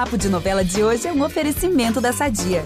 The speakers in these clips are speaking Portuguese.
Papo de Novela de hoje é um oferecimento da Sadia.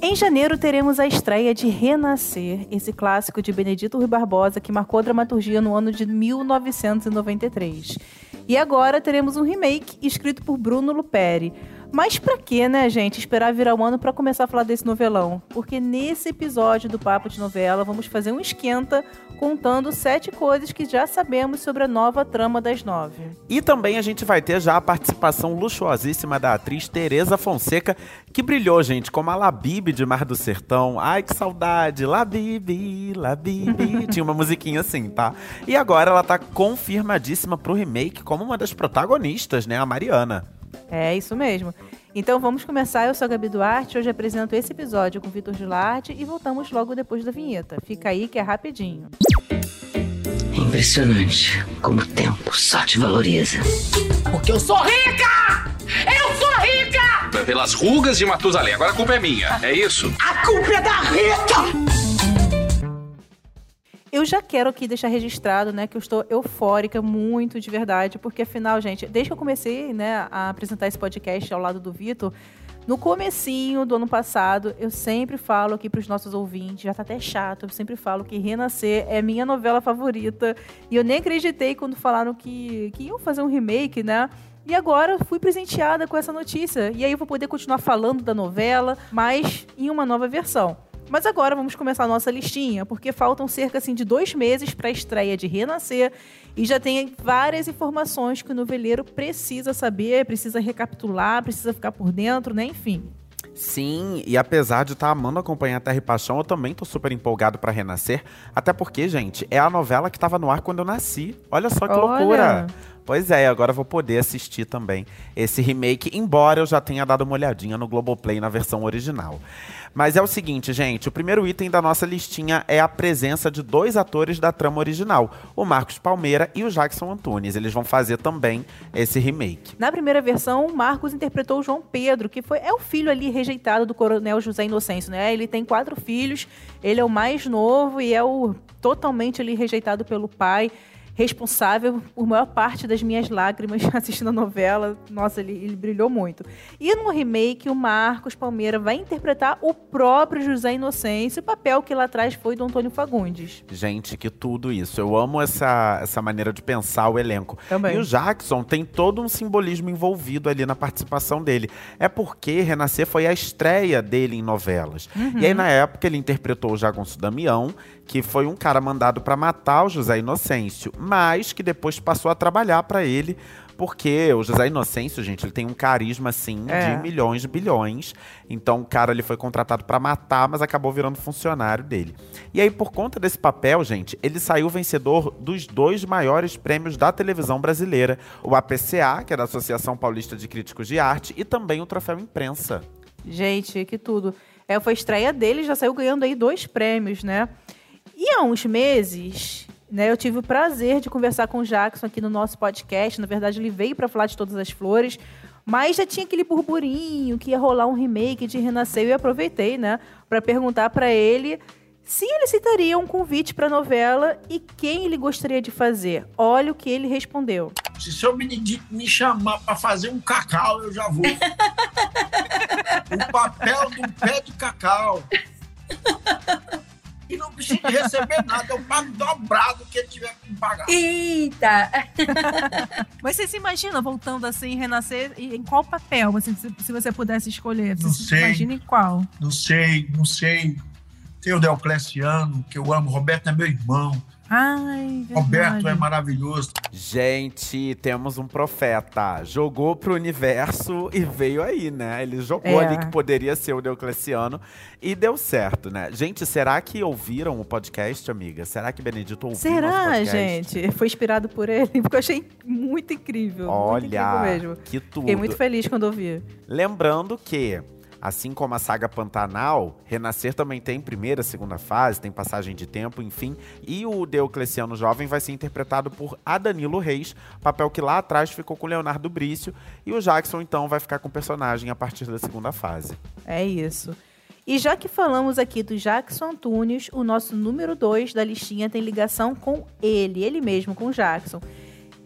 Em janeiro teremos a estreia de Renascer, esse clássico de Benedito Rui Barbosa que marcou a dramaturgia no ano de 1993. E agora teremos um remake escrito por Bruno Luperi. Mas pra que, né, gente, esperar virar um ano para começar a falar desse novelão? Porque nesse episódio do Papo de Novela vamos fazer um esquenta contando sete coisas que já sabemos sobre a nova trama das nove. E também a gente vai ter já a participação luxuosíssima da atriz Teresa Fonseca, que brilhou, gente, como a Labibe de Mar do Sertão. Ai, que saudade! Labibe, Labibe. Tinha uma musiquinha assim, tá? E agora ela tá confirmadíssima pro remake como uma das protagonistas, né? A Mariana. É, isso mesmo. Então vamos começar. Eu sou a Gabi Duarte. Hoje apresento esse episódio com Vitor Gilarte e voltamos logo depois da vinheta. Fica aí que é rapidinho. É impressionante como o tempo só te valoriza. Porque eu sou rica! Eu sou rica! Pelas rugas de Matusalém. Agora a culpa é minha, é isso? A culpa é da Rita! Eu já quero aqui deixar registrado, né, que eu estou eufórica muito de verdade, porque afinal, gente, desde que eu comecei, né, a apresentar esse podcast ao lado do Vitor, no comecinho do ano passado, eu sempre falo aqui para os nossos ouvintes, já tá até chato, eu sempre falo que Renascer é minha novela favorita, e eu nem acreditei quando falaram que, que iam fazer um remake, né? E agora fui presenteada com essa notícia. E aí eu vou poder continuar falando da novela, mas em uma nova versão. Mas agora vamos começar a nossa listinha, porque faltam cerca assim, de dois meses para a estreia de Renascer e já tem várias informações que o noveleiro precisa saber, precisa recapitular, precisa ficar por dentro, né? Enfim. Sim, e apesar de estar tá amando acompanhar Terra e Paixão, eu também tô super empolgado para Renascer. Até porque, gente, é a novela que estava no ar quando eu nasci. Olha só que Olha. loucura! Pois é, agora vou poder assistir também esse remake, embora eu já tenha dado uma olhadinha no Globoplay na versão original. Mas é o seguinte, gente, o primeiro item da nossa listinha é a presença de dois atores da trama original, o Marcos Palmeira e o Jackson Antunes. Eles vão fazer também esse remake. Na primeira versão, o Marcos interpretou o João Pedro, que foi é o filho ali rejeitado do Coronel José Inocêncio, né? Ele tem quatro filhos, ele é o mais novo e é o totalmente ali rejeitado pelo pai responsável por maior parte das minhas lágrimas assistindo a novela. Nossa, ele, ele brilhou muito. E no remake, o Marcos Palmeira vai interpretar o próprio José Inocêncio, o papel que lá atrás foi do Antônio Fagundes. Gente, que tudo isso. Eu amo essa, essa maneira de pensar o elenco. Também. E o Jackson tem todo um simbolismo envolvido ali na participação dele. É porque Renascer foi a estreia dele em novelas. Uhum. E aí, na época, ele interpretou o Jagonço Damião, que foi um cara mandado para matar o José Inocêncio, mas que depois passou a trabalhar para ele, porque o José Inocêncio, gente, ele tem um carisma assim é. de milhões bilhões. Então o cara ele foi contratado para matar, mas acabou virando funcionário dele. E aí por conta desse papel, gente, ele saiu vencedor dos dois maiores prêmios da televisão brasileira, o APCA, que é da Associação Paulista de Críticos de Arte, e também o Troféu Imprensa. Gente, que tudo. É, foi a estreia dele, já saiu ganhando aí dois prêmios, né? E há uns meses, né, eu tive o prazer de conversar com o Jackson aqui no nosso podcast. Na verdade, ele veio para falar de Todas as Flores, mas já tinha aquele burburinho que ia rolar um remake de Renascer. E aproveitei, né, para perguntar para ele se ele citaria um convite para a novela e quem ele gostaria de fazer. Olha o que ele respondeu. Se o seu Benedito me chamar para fazer um cacau, eu já vou. o papel do pé de cacau e não precisa receber nada, eu pago dobrado que ele tiver que me pagar. Eita! Mas você se imagina voltando assim, renascer, em qual papel, assim, se, se você pudesse escolher? Você não se sei. imagina em qual? Não sei, não sei. Tem o Deocleciano, que eu amo, Roberto é meu irmão. Ai. Roberto é maravilhoso. Gente, temos um profeta. Jogou pro universo e veio aí, né? Ele jogou É. ali que poderia ser o Diocleciano e deu certo, né? Gente, será que ouviram o podcast, amiga? Será que Benedito ouviu nosso Será, podcast? gente? Foi inspirado por ele, porque eu achei muito incrível. muito Olha, incrível mesmo. que tudo. Fiquei muito feliz quando ouvi. Lembrando que, assim como a saga Pantanal, Renascer também tem primeira, segunda fase, tem passagem de tempo, enfim. E o Diocleciano Jovem vai ser interpretado por Adanilo Reis, papel que lá atrás ficou com Leonardo Brício. E o Jackson, então, vai ficar com o personagem a partir da segunda fase. É isso. E já que falamos aqui do Jackson Antunes, o nosso número 2 da listinha tem ligação com ele, ele mesmo, com o Jackson.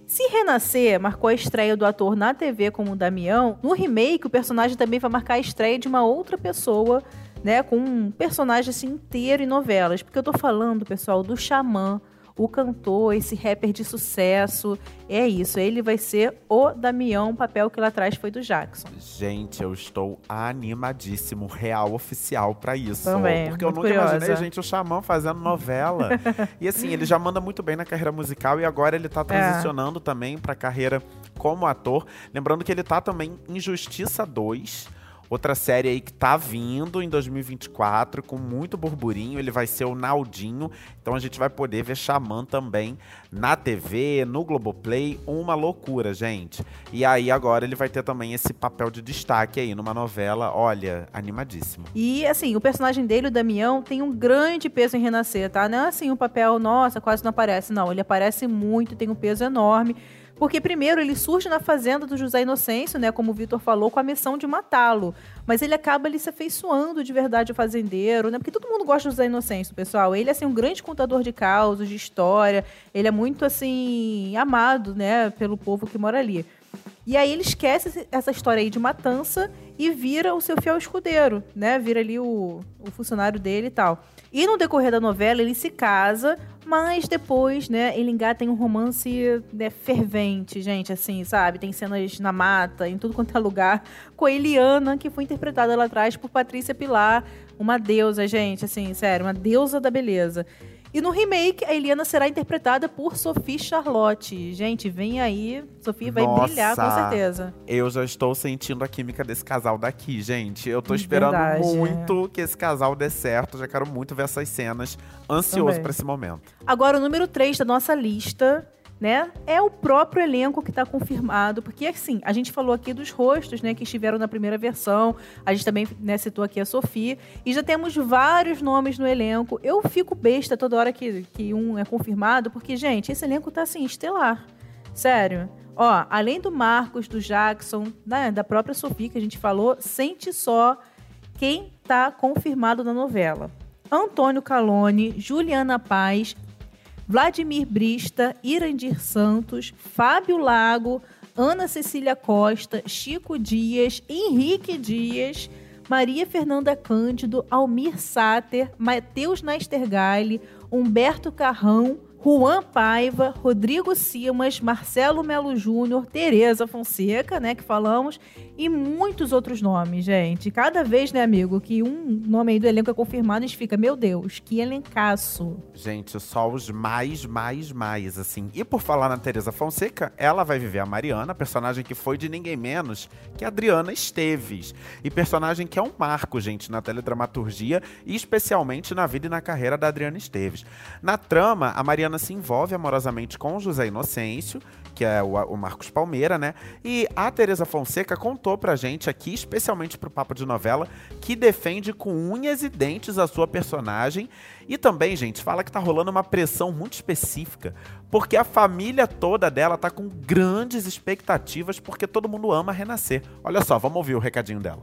Se Renascer marcou a estreia do ator na TV como Damião, no remake o personagem também vai marcar a estreia de uma outra pessoa, né, com um personagem assim inteiro em novelas. Porque eu tô falando, pessoal, do Xamã, o cantor, esse rapper de sucesso. É isso, ele vai ser o Damião, o papel que lá atrás foi do Jackson. Gente, eu estou animadíssimo, real oficial para isso. Também, porque eu nunca imaginei, curiosa. gente, o Xamã fazendo novela. e assim, ele já manda muito bem na carreira musical e agora ele tá transicionando também pra carreira como ator. Lembrando que ele tá também em Justiça 2. Outra série aí que tá vindo em 2024 com muito burburinho, ele vai ser o Naldinho. Então a gente vai poder ver Xamã também na TV, no Globoplay, uma loucura, gente. E aí agora ele vai ter também esse papel de destaque aí numa novela, olha, animadíssimo. E assim, o personagem dele, o Damião, tem um grande peso em Renascer, tá? Não é assim um papel, nossa, quase não aparece. Não, ele aparece muito, tem um peso enorme. Porque, primeiro, ele surge na fazenda do José Inocêncio, né? Como o Vitor falou, com a missão de matá-lo. Mas ele acaba ali se afeiçoando de verdade ao fazendeiro, né? Porque todo mundo gosta do José Inocêncio, pessoal. Ele é, assim, um grande contador de causos, de história. Ele é muito, assim, amado, né? Pelo povo que mora ali. E aí ele esquece essa história aí de matança e vira o seu fiel escudeiro, né? Vira ali o, o funcionário dele e tal. E no decorrer da novela ele se casa, mas depois, né, ele engata em um romance né, fervente, gente, assim, sabe? Tem cenas na mata, em tudo quanto é lugar, com a Eliana, que foi interpretada lá atrás por Patrícia Pilar, uma deusa, gente, assim, sério, uma deusa da beleza. E no remake, a Eliana será interpretada por Sophie Charlotte. Gente, vem aí, Sophie vai Nossa. brilhar com certeza. Eu já estou sentindo a química desse casal daqui, gente. Eu tô esperando Verdade, muito que esse casal dê certo. Já quero muito ver essas cenas. Ansioso pra esse momento. Agora, o número 3 da nossa lista, né, é o próprio elenco que está confirmado, porque assim, a gente falou aqui dos rostos, né, que estiveram na primeira versão, a gente também né, citou aqui a Sofia, e já temos vários nomes no elenco. Eu fico besta toda hora que, que um é confirmado, porque, gente, esse elenco tá assim, estelar. Sério. Ó, além do Marcos, do Jackson, né, da própria Sofia que a gente falou, sente só quem tá confirmado na novela. Antônio Calone, Juliana Paz, Vladimir Brista, Irandir Santos, Fábio Lago, Ana Cecília Costa, Chico Dias, Henrique Dias, Maria Fernanda Cândido, Almir Sater, Matheus Nastergaile, Humberto Carrão, Juan Paiva, Rodrigo Simas, Marcelo Melo Júnior, Tereza Fonseca, né, que falamos, e muitos outros nomes, gente. Cada vez, né, amigo, que um nome aí do elenco é confirmado, a gente fica, meu Deus, que elencaço. Gente, só os mais, mais, mais, assim. E por falar na Teresa Fonseca, ela vai viver a Mariana, personagem que foi de ninguém menos que Adriana Esteves. E personagem que é um marco, gente, na teledramaturgia e especialmente na vida e na carreira da Adriana Esteves. Na trama, a Mariana se envolve amorosamente com José Inocêncio, que é o, o Marcos Palmeira, né? E a Teresa Fonseca contou pra gente aqui, especialmente pro Papo de Novela, que defende com unhas e dentes a sua personagem. E também, gente, fala que tá rolando uma pressão muito específica, porque a família toda dela tá com grandes expectativas, porque todo mundo ama renascer. Olha só, vamos ouvir o recadinho dela.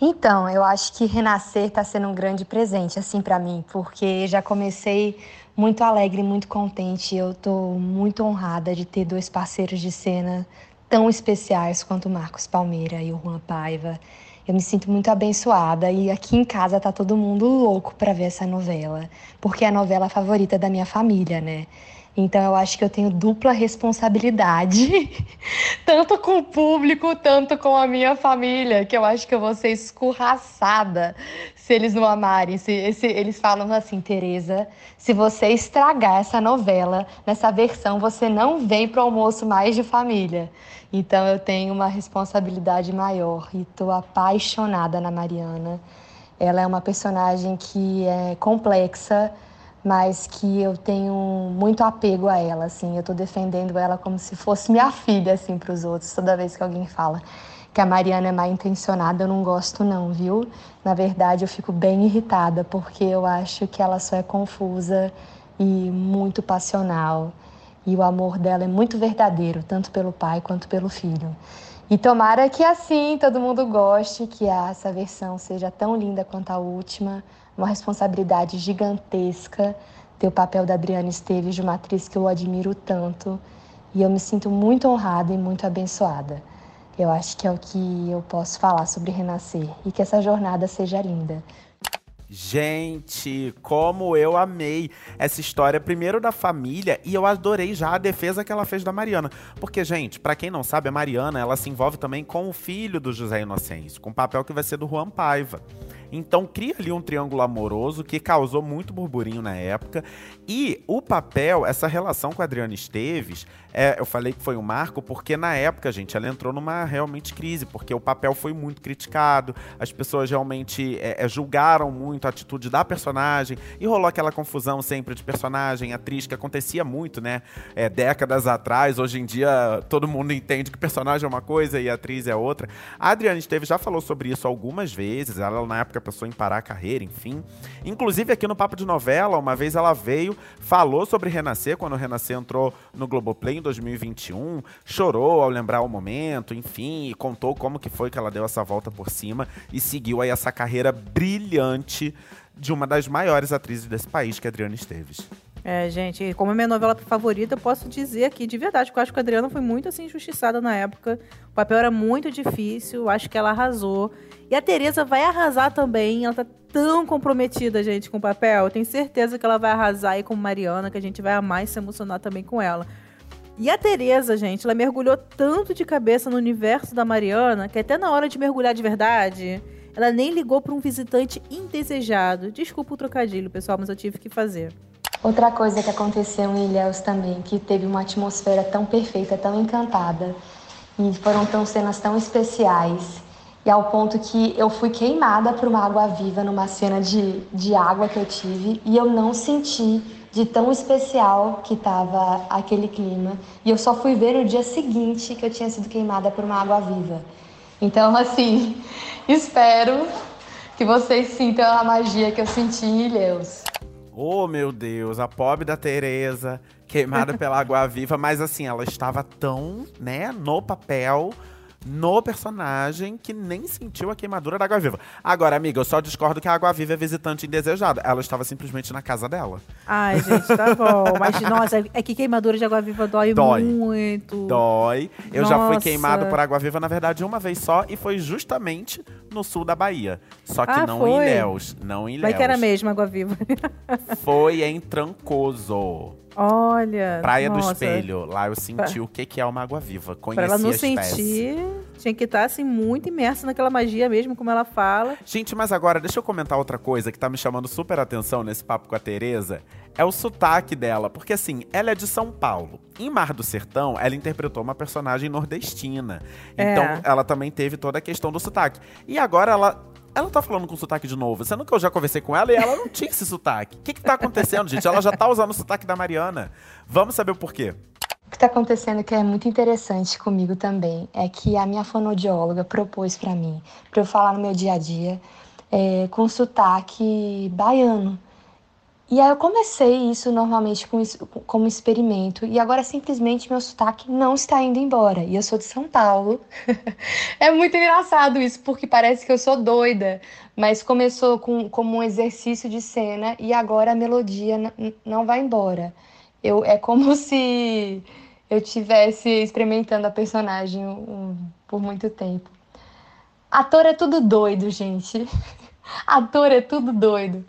Então, eu acho que renascer está sendo um grande presente, assim, para mim, porque já comecei muito alegre, muito contente. Eu estou muito honrada de ter dois parceiros de cena tão especiais quanto o Marcos Palmeira e o Juan Paiva. Eu me sinto muito abençoada e aqui em casa tá todo mundo louco para ver essa novela, porque é a novela favorita da minha família, né? Então eu acho que eu tenho dupla responsabilidade, tanto com o público, tanto com a minha família, que eu acho que eu vou ser escorraçada se eles não amarem. Se, se eles falam assim, Tereza, se você estragar essa novela nessa versão, você não vem pro almoço mais de família. Então eu tenho uma responsabilidade maior e tô apaixonada na Mariana. Ela é uma personagem que é complexa, mas que eu tenho muito apego a ela, assim. Eu estou defendendo ela como se fosse minha filha, assim, para os outros. Toda vez que alguém fala que a Mariana é mal intencionada, eu não gosto não, viu? Na verdade, eu fico bem irritada porque eu acho que ela só é confusa e muito passional. E o amor dela é muito verdadeiro, tanto pelo pai quanto pelo filho. E tomara que assim todo mundo goste, que essa versão seja tão linda quanto a última. Uma responsabilidade gigantesca ter o papel da Adriana Esteves, de uma atriz que eu admiro tanto. E eu me sinto muito honrada e muito abençoada. Eu acho que é o que eu posso falar sobre renascer e que essa jornada seja linda. Gente, como eu amei essa história, primeiro da família, e eu adorei já a defesa que ela fez da Mariana. Porque, gente, para quem não sabe, a Mariana, ela se envolve também com o filho do José Inocêncio, com o papel que vai ser do Juan Paiva. Então cria ali um triângulo amoroso que causou muito burburinho na época. E o papel, essa relação com a Adriana Esteves, é, eu falei que foi um marco porque na época, gente, ela entrou numa realmente crise, porque o papel foi muito criticado, as pessoas realmente é, é, julgaram muito a atitude da personagem e rolou aquela confusão sempre de personagem, atriz, que acontecia muito, né? É, décadas atrás, hoje em dia todo mundo entende que personagem é uma coisa e atriz é outra. A Adriana Esteves já falou sobre isso algumas vezes, ela na época pensou em parar a carreira, enfim. Inclusive aqui no Papo de Novela, uma vez ela veio, falou sobre Renascer, quando Renascer entrou no Globoplay em 2021, chorou ao lembrar o momento, enfim, e contou como que foi que ela deu essa volta por cima e seguiu aí essa carreira brilhante de uma das maiores atrizes desse país, que é Adriana Esteves. É, gente, como é minha novela favorita, eu posso dizer aqui de verdade que eu acho que a Adriana foi muito assim injustiçada na época. O papel era muito difícil, acho que ela arrasou. E a Tereza vai arrasar também. Ela tá tão comprometida, gente, com o papel. Eu tenho certeza que ela vai arrasar aí com Mariana, que a gente vai amar e se emocionar também com ela. E a Tereza, gente, ela mergulhou tanto de cabeça no universo da Mariana que até na hora de mergulhar de verdade, ela nem ligou para um visitante indesejado. Desculpa o trocadilho, pessoal, mas eu tive que fazer. Outra coisa que aconteceu em Ilhéus também, que teve uma atmosfera tão perfeita, tão encantada, e foram tão cenas tão especiais, e ao ponto que eu fui queimada por uma água viva numa cena de, de água que eu tive, e eu não senti de tão especial que estava aquele clima, e eu só fui ver no dia seguinte que eu tinha sido queimada por uma água viva. Então, assim, espero que vocês sintam a magia que eu senti em Ilhéus. Oh, meu Deus, a pobre da Tereza, queimada pela água viva, mas assim, ela estava tão, né, no papel no personagem que nem sentiu a queimadura da água-viva. Agora, amiga, eu só discordo que a água-viva é visitante indesejada. Ela estava simplesmente na casa dela. Ai, gente, tá bom. Mas, nossa, é que queimadura de água-viva dói, dói, muito. Dói. Eu nossa. já fui queimado por água-viva, na verdade, uma vez só, e foi justamente no sul da Bahia. Só que ah, não foi? em Ilhéus. Não em Ilhéus. Vai que era mesmo água-viva. foi em Trancoso. Olha. Praia nossa. do Espelho. Lá eu senti pra... o que é uma água viva. Conheci pra ela não sentir, tinha que estar assim, muito imersa naquela magia mesmo, como ela fala. Gente, mas agora deixa eu comentar outra coisa que tá me chamando super atenção nesse papo com a Tereza. É o sotaque dela. Porque assim, ela é de São Paulo. Em Mar do Sertão, ela interpretou uma personagem nordestina. É. Então, ela também teve toda a questão do sotaque. E agora ela ela tá falando com sotaque de novo. Sendo que eu já conversei com ela e ela não tinha esse sotaque. O que que tá acontecendo, gente? Ela já tá usando o sotaque da Mariana. Vamos saber o porquê. O que está acontecendo que é muito interessante comigo também é que a minha fonoaudióloga propôs para mim, para eu falar no meu dia a dia, é, com sotaque baiano. E aí eu comecei isso normalmente com, como experimento e agora simplesmente meu sotaque não está indo embora. E eu sou de São Paulo. é muito engraçado isso, porque parece que eu sou doida, mas começou com, como um exercício de cena e agora a melodia não vai embora. Eu, é como se eu tivesse experimentando a personagem um, por muito tempo. Ator é tudo doido, gente. Ator é tudo doido.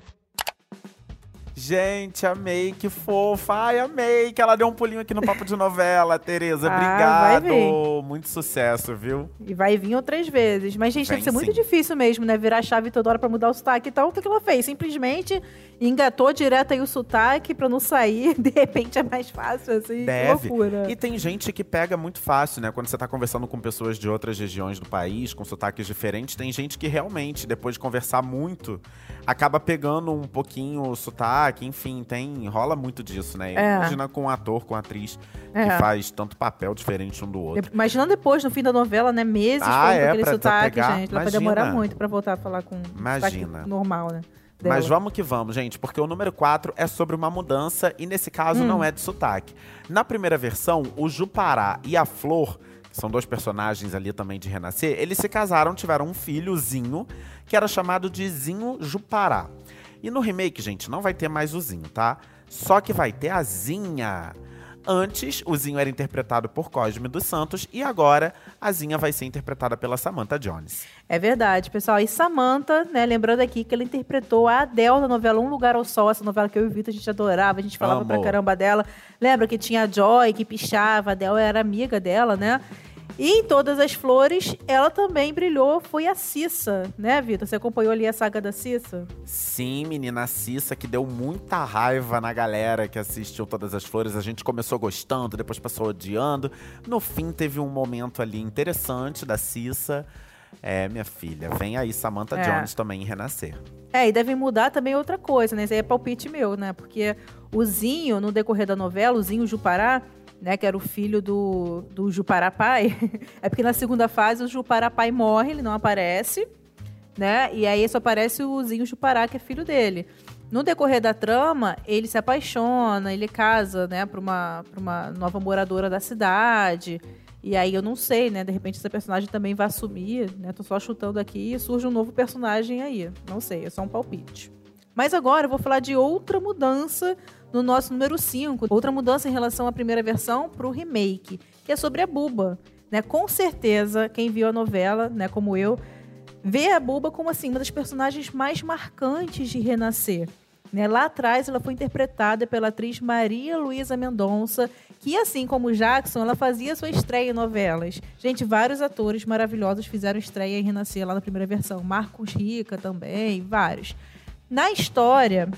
Gente, amei, que fofa. Ai, amei que ela deu um pulinho aqui no papo de novela, Tereza. Ah, Obrigado. Muito sucesso, viu? E vai vir outras vezes. Mas, gente, Vem deve ser muito sim. difícil mesmo, né? Virar a chave toda hora pra mudar o sotaque. Então, o que que ela fez? Simplesmente engatou direto aí o sotaque pra não sair. De repente é mais fácil, assim. Deve. Que loucura. E tem gente que pega muito fácil, né? Quando você tá conversando com pessoas de outras regiões do país, com sotaques diferentes, tem gente que realmente, depois de conversar muito, acaba pegando um pouquinho o sotaque, enfim, tem. rola muito disso, né? É. Imagina com um ator, com atriz que É. faz tanto papel diferente um do outro. Imaginando depois, no fim da novela, né? Meses Ah, é? aquele Pra- sotaque, pegar? gente. Ela vai Imagina. demorar muito pra voltar a falar com sotaque Imagina. normal, né? dela. Mas vamos que vamos, gente, porque o número 4 é sobre uma mudança e nesse caso Hum. não é de sotaque. Na primeira versão, o Jupará e a Flor, que são dois personagens ali também de Renascer, eles se casaram, tiveram um filho, Zinho, que era chamado de Zinho Jupará. E no remake, gente, não vai ter mais o Zinho, tá? Só que vai ter a Zinha. Antes, o Zinho era interpretado por Cosme dos Santos e agora a Zinha vai ser interpretada pela Samantha Jones. É verdade, pessoal. E Samantha, né, lembrando aqui que ela interpretou a Adele na novela Um Lugar ao Sol, essa novela que eu e o Vitor a gente adorava, a gente falava Amo. pra caramba dela. Lembra que tinha a Joy, que pichava, a Adele era amiga dela, né? E em Todas as Flores, ela também brilhou, foi a Cissa, né, Vitor? Você acompanhou ali a saga da Cissa? Sim, menina Cissa, que deu muita raiva na galera que assistiu Todas as Flores. A gente começou gostando, depois passou odiando. No fim, teve um momento ali interessante da Cissa. É, minha filha, vem aí Samantha É. Jones também Renascer. É, e devem mudar também outra coisa, né? Isso aí é palpite meu, né? Porque o Zinho, no decorrer da novela, o Zinho Jupará, né? Que era o filho do, do Jupará pai. é porque na segunda fase o Jupará pai morre, ele não aparece, né? E aí só aparece o Zinho Jupará, que é filho dele. No decorrer da trama, ele se apaixona, ele casa, né, pra uma, uma nova moradora da cidade. E aí eu não sei, né? De repente essa personagem também vai assumir, né? Tô só chutando aqui e surge um novo personagem aí. Não sei, é só um palpite. Mas agora eu vou falar de outra mudança no nosso número 5. Outra mudança em relação à primeira versão pro remake, que é sobre a Buba. Né? Com certeza, quem viu a novela, né, como eu, vê a Buba como assim, uma das personagens mais marcantes de Renascer. Né? Lá atrás, ela foi interpretada pela atriz Maria Luísa Mendonça, que, assim como o Jackson, ela fazia sua estreia em novelas. Gente, vários atores maravilhosos fizeram estreia em Renascer lá na primeira versão. Marcos Rica também, vários. Na história,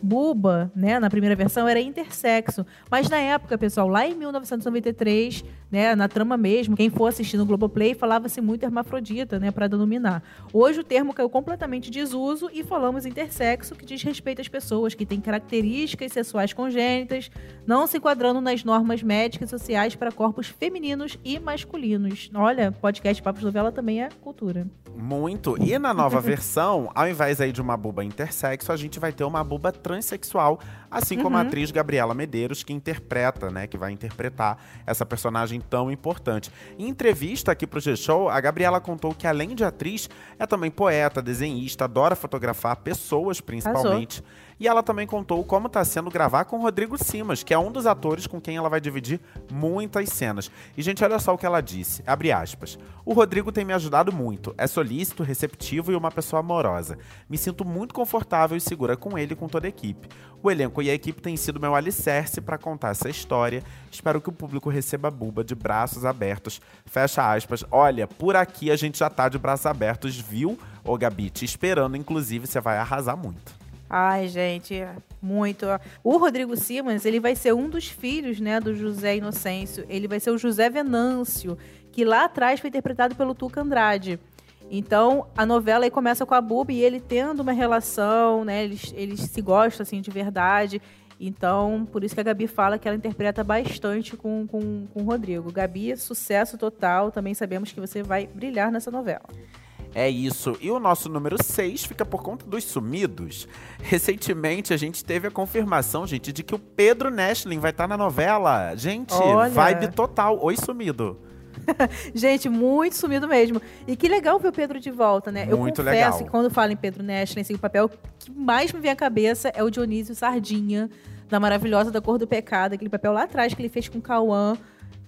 Buba, né, na primeira versão, era intersexo. Mas na época, pessoal, lá em 1993, né, na trama mesmo, quem for assistir no Globoplay falava-se muito hermafrodita, né, para denominar. Hoje o termo caiu completamente desuso e falamos intersexo, que diz respeito às pessoas que têm características sexuais congênitas, não se enquadrando nas normas médicas e sociais para corpos femininos e masculinos. Olha, podcast Papos Novela também é cultura. Muito. E na nova versão, ao invés aí de uma buba intersexo, a gente vai ter uma buba transexual, assim como a Uhum. atriz Gabriela Medeiros, que interpreta, né, que vai interpretar essa personagem tão importante. Em entrevista aqui pro G-Show, a Gabriela contou que além de atriz, é também poeta, desenhista, adora fotografar pessoas, principalmente. E ela também contou como está sendo gravar com Rodrigo Simas, que é um dos atores com quem ela vai dividir muitas cenas. E, gente, olha só o que ela disse. Abre aspas. O Rodrigo tem me ajudado muito. É solícito, receptivo e uma pessoa amorosa. Me sinto muito confortável e segura com ele e com toda a equipe. O elenco e a equipe têm sido meu alicerce para contar essa história. Espero que o público receba a Buba de braços abertos. Fecha aspas. Olha, por aqui a gente já tá de braços abertos, viu, ô Gabi? Te esperando, inclusive, você vai arrasar muito. Ai, gente, muito. O Rodrigo Simas, ele vai ser um dos filhos, né, do José Inocêncio. Ele vai ser o José Venâncio, que lá atrás foi interpretado pelo Tuca Andrade. Então, a novela aí começa com a Buba e ele tendo uma relação, né, eles, eles se gostam, assim, de verdade. Então, por isso que a Gabi fala que ela interpreta bastante com, com, com o Rodrigo. Gabi, sucesso total. Também sabemos que você vai brilhar nessa novela. É isso. E o nosso número 6 fica por conta dos sumidos. Recentemente a gente teve a confirmação, gente, de que o Pedro Nestlin vai estar na novela. Gente, Olha. vibe total. Oi, sumido. Gente, muito sumido mesmo. E que legal ver o Pedro de volta, né? eu Muito confesso legal. que quando falo em Pedro Nestlin, assim, o papel que mais me vem à cabeça é o Dionísio Sardinha, da Maravilhosa da Cor do Pecado, aquele papel lá atrás que ele fez com o Cauã.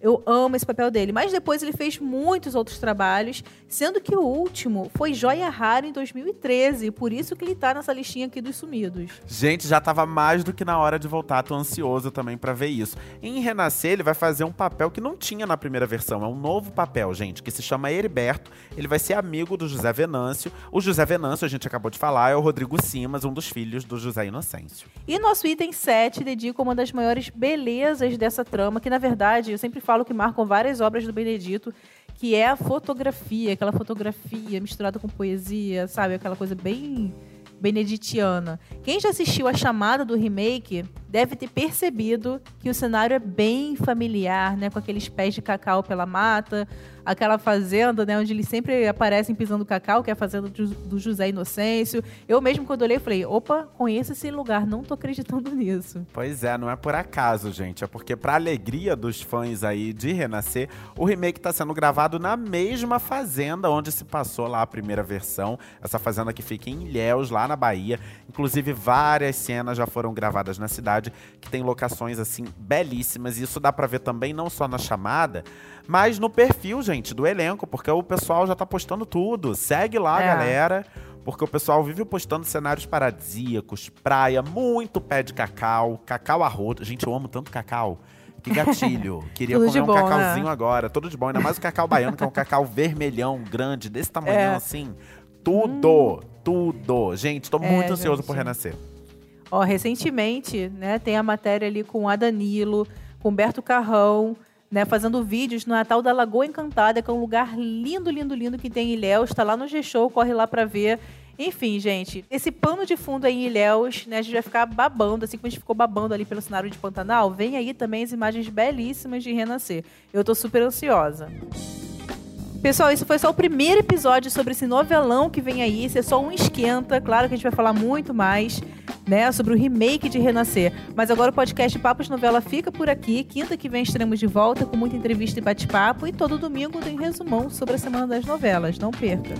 Eu amo esse papel dele. Mas depois ele fez muitos outros trabalhos, sendo que o último foi Joia Rara em 2013. Por isso que ele tá nessa listinha aqui dos sumidos. Gente, já tava mais do que na hora de voltar. Tô ansioso também para ver isso. Em Renascer, ele vai fazer um papel que não tinha na primeira versão. É um novo papel, gente, que se chama Heriberto. Ele vai ser amigo do José Venâncio. O José Venâncio, a gente acabou de falar, é o Rodrigo Simas, um dos filhos do José Inocêncio. E nosso item 7 dedica uma das maiores belezas dessa trama, que na verdade eu sempre falo que marcam várias obras do Benedito, que é a fotografia, aquela fotografia misturada com poesia, sabe? Aquela coisa bem beneditiana. Quem já assistiu a chamada do remake deve ter percebido que o cenário é bem familiar, né? Com aqueles pés de cacau pela mata, aquela fazenda, né? Onde eles sempre aparecem pisando cacau, que é a fazenda do José Inocêncio. Eu mesmo, quando olhei, falei, opa, conheço esse lugar, não tô acreditando nisso. Pois é, não é por acaso, gente. É porque, pra alegria dos fãs aí de Renascer, o remake tá sendo gravado na mesma fazenda onde se passou lá a primeira versão. Essa fazenda que fica em Ilhéus, lá na Bahia. Inclusive, várias cenas já foram gravadas na cidade, que tem locações, assim, belíssimas. E isso dá pra ver também não só na chamada, mas no perfil, gente, do elenco, porque o pessoal já tá postando tudo. Segue lá, É. galera. Porque o pessoal vive postando cenários paradisíacos, praia, muito pé de cacau, cacau a rodo. Gente, eu amo tanto cacau. Que gatilho. Queria Tudo comer um bom, né? cacauzinho agora. Tudo de bom. Ainda mais o cacau baiano, que é um cacau vermelhão, grande, desse tamanho É. assim. Tudo, tudo. Gente, tô É, muito ansioso por gente. renascer. Ó, recentemente, né, tem a matéria ali com a Danilo, com Humberto Carrão, né, fazendo vídeos no Natal da Lagoa Encantada, que é um lugar lindo, lindo, lindo que tem em Ilhéus. Tá lá no G-Show, corre lá pra ver. Enfim, gente, esse pano de fundo aí em Ilhéus, né, a gente vai ficar babando, assim como a gente ficou babando ali pelo cenário de Pantanal, vem aí também as imagens belíssimas de Renascer. Eu tô super ansiosa. Pessoal, isso foi só o primeiro episódio sobre esse novelão que vem aí. Esse é só um esquenta. Claro que a gente vai falar muito mais, né, sobre o remake de Renascer. Mas agora o podcast Papos Novela fica por aqui. Quinta que vem estaremos de volta com muita entrevista e bate-papo. E todo domingo tem resumão sobre a Semana das Novelas. Não perca.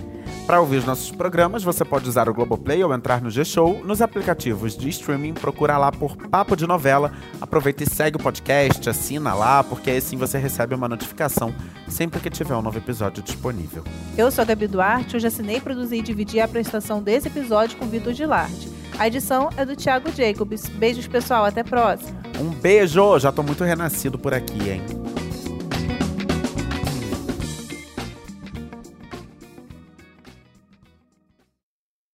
Para ouvir os nossos programas, você pode usar o Globoplay ou entrar no G-Show. Nos aplicativos de streaming, procura lá por Papo de Novela. Aproveita e segue o podcast, assina lá, porque aí assim você recebe uma notificação sempre que tiver um novo episódio disponível. Eu sou a Gabi Duarte. Hoje assinei, produzi e dividi a apresentação desse episódio com Vitor Gilarte. A edição é do Thiago Jacobs. Beijos, pessoal. Até a próxima. Um beijo! Já tô muito renascido por aqui, hein?